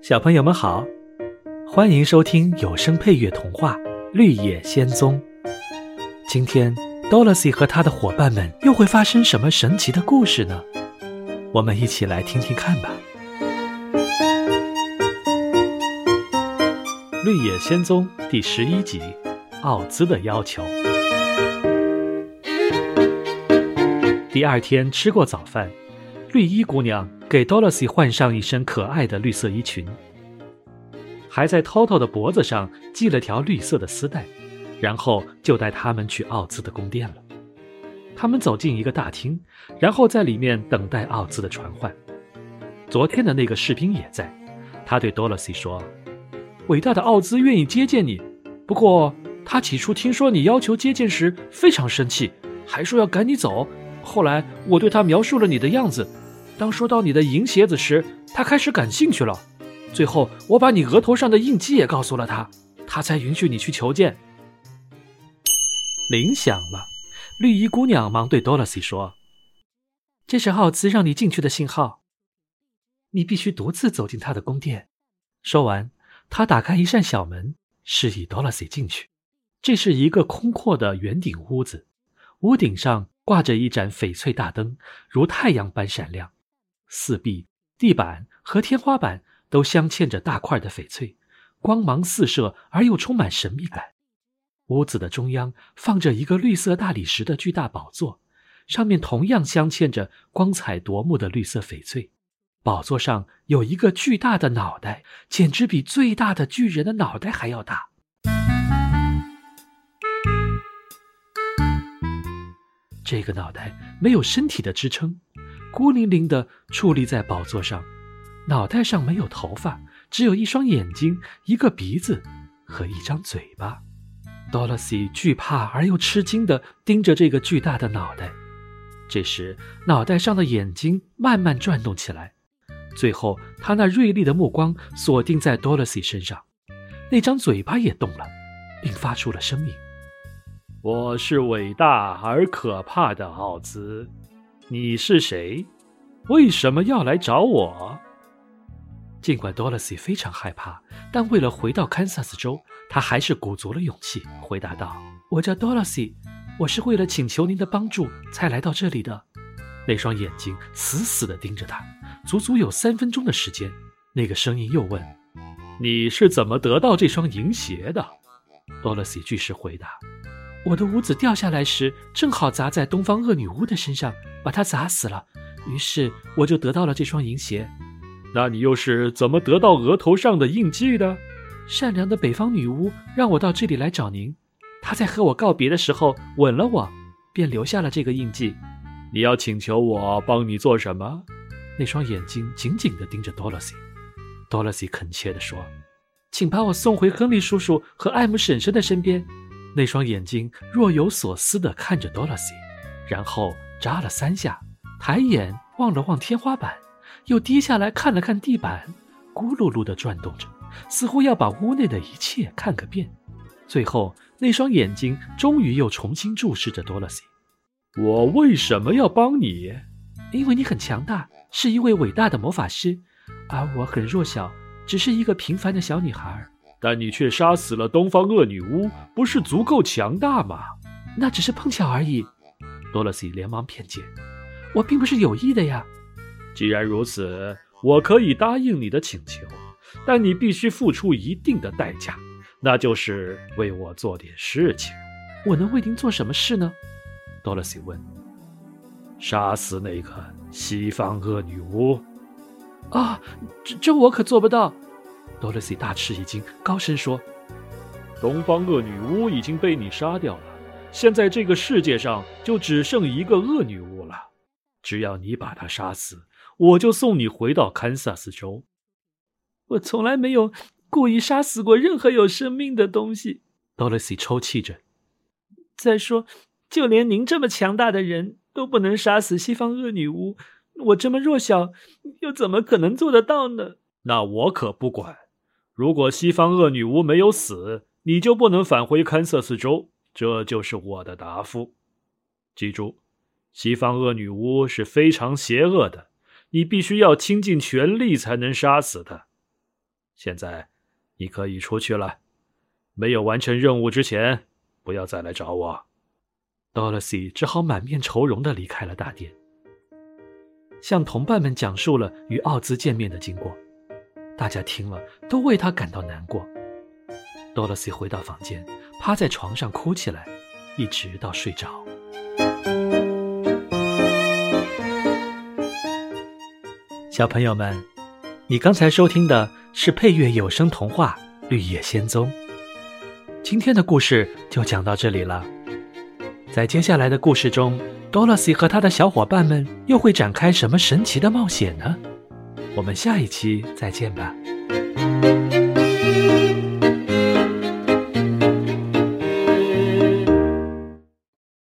小朋友们好，欢迎收听有声配乐童话《绿野仙踪》。今天，Dorothy 和他的伙伴们又会发生什么神奇的故事呢？我们一起来听听看吧。《绿野仙踪》第十一集：奥兹的要求。第二天吃过早饭，绿衣姑娘给 Dorothy 换上一身可爱的绿色衣裙，还在 Toto 的脖子上系了条绿色的丝带，然后就带他们去奥兹的宫殿了。他们走进一个大厅，然后在里面等待奥兹的传唤。昨天的那个士兵也在，他对 Dorothy 说：“伟大的奥兹愿意接见你，不过他起初听说你要求接见时非常生气，还说要赶你走。”后来我对他描述了你的样子，当说到你的银鞋子时，他开始感兴趣了。最后我把你额头上的印记也告诉了他，他才允许你去求见。铃响了，绿衣姑娘忙对多萝西说：“这是奥兹让你进去的信号，你必须独自走进他的宫殿。”说完，他打开一扇小门，示意多萝西进去。这是一个空阔的圆顶屋子，屋顶上。挂着一盏翡翠大灯，如太阳般闪亮。四壁、地板和天花板都镶嵌着大块的翡翠，光芒四射而又充满神秘感。屋子的中央放着一个绿色大理石的巨大宝座，上面同样镶嵌着光彩夺目的绿色翡翠。宝座上有一个巨大的脑袋，简直比最大的巨人的脑袋还要大。这个脑袋没有身体的支撑，孤零零地矗立在宝座上。脑袋上没有头发，只有一双眼睛、一个鼻子和一张嘴巴。Dorothy 惧怕而又吃惊地盯着这个巨大的脑袋。这时，脑袋上的眼睛慢慢转动起来，最后，他那锐利的目光锁定在 Dorothy 身上。那张嘴巴也动了，并发出了声音。我是伟大而可怕的奥兹，你是谁？为什么要来找我？尽管多萝西非常害怕，但为了回到堪萨斯州，他还是鼓足了勇气回答道：“我叫多萝西，我是为了请求您的帮助才来到这里的。”那双眼睛死死地盯着他，足足有三分钟的时间。那个声音又问：“你是怎么得到这双银鞋的？”多萝西据实回答。我的屋子掉下来时，正好砸在东方恶女巫的身上，把她砸死了。于是我就得到了这双银鞋。那你又是怎么得到额头上的印记的？善良的北方女巫让我到这里来找您。她在和我告别的时候吻了我，便留下了这个印记。你要请求我帮你做什么？那双眼睛紧紧地盯着多萝西。多萝西恳切地说：“请把我送回亨利叔叔和艾姆婶婶的身边。”那双眼睛若有所思地看着 Dorothy，然后眨了三下，抬眼望了望天花板，又低下来看了看地板，咕噜噜地转动着，似乎要把屋内的一切看个遍。最后，那双眼睛终于又重新注视着 Dorothy。我为什么要帮你？因为你很强大，是一位伟大的魔法师，而我很弱小，只是一个平凡的小女孩。但你却杀死了东方恶女巫，不是足够强大吗？那只是碰巧而已。多萝西连忙辩解：“我并不是有意的呀。”既然如此，我可以答应你的请求，但你必须付出一定的代价，那就是为我做点事情。我能为您做什么事呢？多萝西问。“杀死那个西方恶女巫。”啊，这这我可做不到。多萝西大吃一惊，高声说：“东方恶女巫已经被你杀掉了，现在这个世界上就只剩一个恶女巫了。只要你把她杀死，我就送你回到堪萨斯州。”我从来没有故意杀死过任何有生命的东西。多萝西抽泣着。再说，就连您这么强大的人都不能杀死西方恶女巫，我这么弱小，又怎么可能做得到呢？那我可不管。如果西方恶女巫没有死，你就不能返回堪萨斯州。这就是我的答复。记住，西方恶女巫是非常邪恶的，你必须要倾尽全力才能杀死她。现在，你可以出去了。没有完成任务之前，不要再来找我。Dorothy 只好满面愁容的离开了大殿，向同伴们讲述了与奥兹见面的经过。大家听了都为他感到难过。多萝西回到房间，趴在床上哭起来，一直到睡着。小朋友们，你刚才收听的是配乐有声童话《绿野仙踪》。今天的故事就讲到这里了。在接下来的故事中多萝西和他的小伙伴们又会展开什么神奇的冒险呢？我们下一期再见吧。